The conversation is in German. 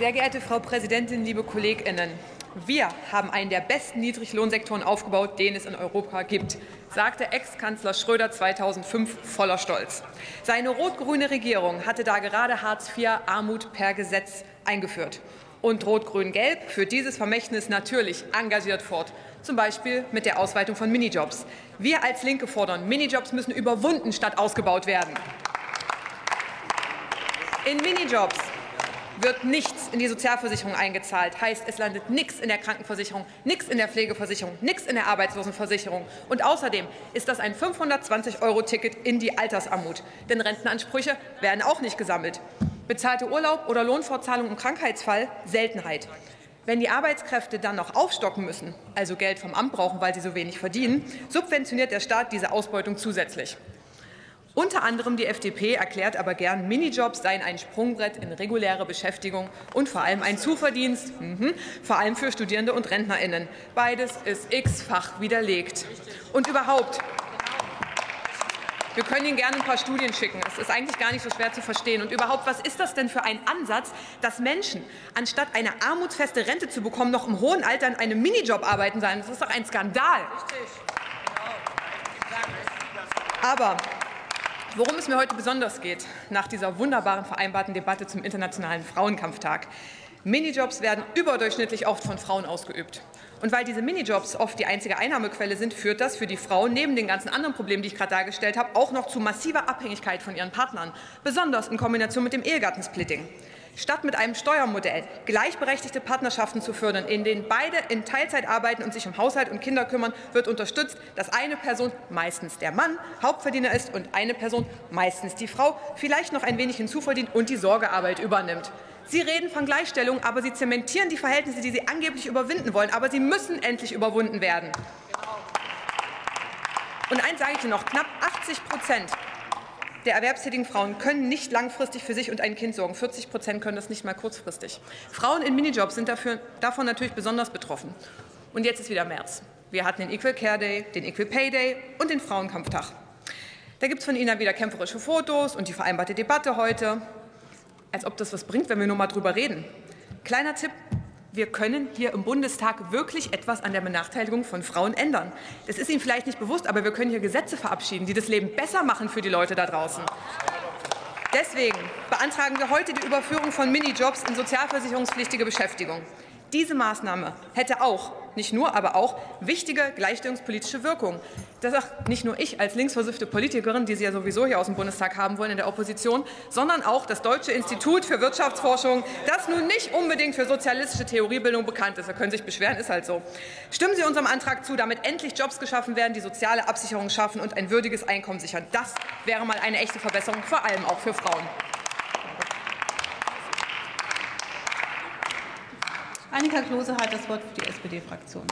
Sehr geehrte Frau Präsidentin, liebe KollegInnen! Wir haben einen der besten Niedriglohnsektoren aufgebaut, den es in Europa gibt, sagte Ex-Kanzler Schröder 2005 voller Stolz. Seine rot-grüne Regierung hatte da gerade Hartz IV Armut per Gesetz eingeführt. Und Rot-Grün-Gelb führt dieses Vermächtnis natürlich engagiert fort, zum Beispiel mit der Ausweitung von Minijobs. Wir als Linke fordern, Minijobs müssen überwunden statt ausgebaut werden. In Minijobs wird nichts in die Sozialversicherung eingezahlt. Heißt, es landet nichts in der Krankenversicherung, nichts in der Pflegeversicherung, nichts in der Arbeitslosenversicherung. Und außerdem ist das ein 520-Euro-Ticket in die Altersarmut. Denn Rentenansprüche werden auch nicht gesammelt. Bezahlte Urlaub oder Lohnfortzahlung im Krankheitsfall Seltenheit. Wenn die Arbeitskräfte dann noch aufstocken müssen, also Geld vom Amt brauchen, weil sie so wenig verdienen, subventioniert der Staat diese Ausbeutung zusätzlich. Unter anderem die FDP erklärt aber gern, Minijobs seien ein Sprungbrett in reguläre Beschäftigung und vor allem ein Zuverdienst, mh, vor allem für Studierende und RentnerInnen. Beides ist x-fach widerlegt. Und überhaupt, wir können Ihnen gerne ein paar Studien schicken. Es ist eigentlich gar nicht so schwer zu verstehen. Und überhaupt, was ist das denn für ein Ansatz, dass Menschen, anstatt eine armutsfeste Rente zu bekommen, noch im hohen Alter in einem Minijob arbeiten sollen? Das ist doch ein Skandal. Aber Worum es mir heute besonders geht, nach dieser wunderbaren vereinbarten Debatte zum Internationalen Frauenkampftag. Minijobs werden überdurchschnittlich oft von Frauen ausgeübt. Und weil diese Minijobs oft die einzige Einnahmequelle sind, führt das für die Frauen neben den ganzen anderen Problemen, die ich gerade dargestellt habe, auch noch zu massiver Abhängigkeit von ihren Partnern, besonders in Kombination mit dem Ehegattensplitting. Statt mit einem Steuermodell gleichberechtigte Partnerschaften zu fördern, in denen beide in Teilzeit arbeiten und sich um Haushalt und Kinder kümmern, wird unterstützt, dass eine Person, meistens der Mann, Hauptverdiener ist und eine Person, meistens die Frau, vielleicht noch ein wenig hinzuverdient und die Sorgearbeit übernimmt. Sie reden von Gleichstellung, aber Sie zementieren die Verhältnisse, die Sie angeblich überwinden wollen. Aber sie müssen endlich überwunden werden. Und eins sage ich Ihnen noch, knapp 80 Prozent der erwerbstätigen Frauen können nicht langfristig für sich und ein Kind sorgen. 40 Prozent können das nicht mal kurzfristig. Frauen in Minijobs sind dafür, davon natürlich besonders betroffen. Und jetzt ist wieder März. Wir hatten den Equal Care Day, den Equal Pay Day und den Frauenkampftag. Da gibt es von Ihnen wieder kämpferische Fotos und die vereinbarte Debatte heute. Als ob das was bringt, wenn wir nur mal drüber reden. Kleiner Tipp, wir können hier im Bundestag wirklich etwas an der Benachteiligung von Frauen ändern. Das ist Ihnen vielleicht nicht bewusst, aber wir können hier Gesetze verabschieden, die das Leben besser machen für die Leute da draußen. Deswegen beantragen wir heute die Überführung von Minijobs in sozialversicherungspflichtige Beschäftigung. Diese Maßnahme hätte auch, nicht nur, aber auch wichtige gleichstellungspolitische Wirkung. Das sagt nicht nur ich als linksversiffte Politikerin, die Sie ja sowieso hier aus dem Bundestag haben wollen in der Opposition, sondern auch das Deutsche Institut für Wirtschaftsforschung, das nun nicht unbedingt für sozialistische Theoriebildung bekannt ist. Da können Sie sich beschweren, ist halt so. Stimmen Sie unserem Antrag zu, damit endlich Jobs geschaffen werden, die soziale Absicherung schaffen und ein würdiges Einkommen sichern. Das wäre mal eine echte Verbesserung, vor allem auch für Frauen. Annika Klose hat das Wort für die SPD-Fraktion.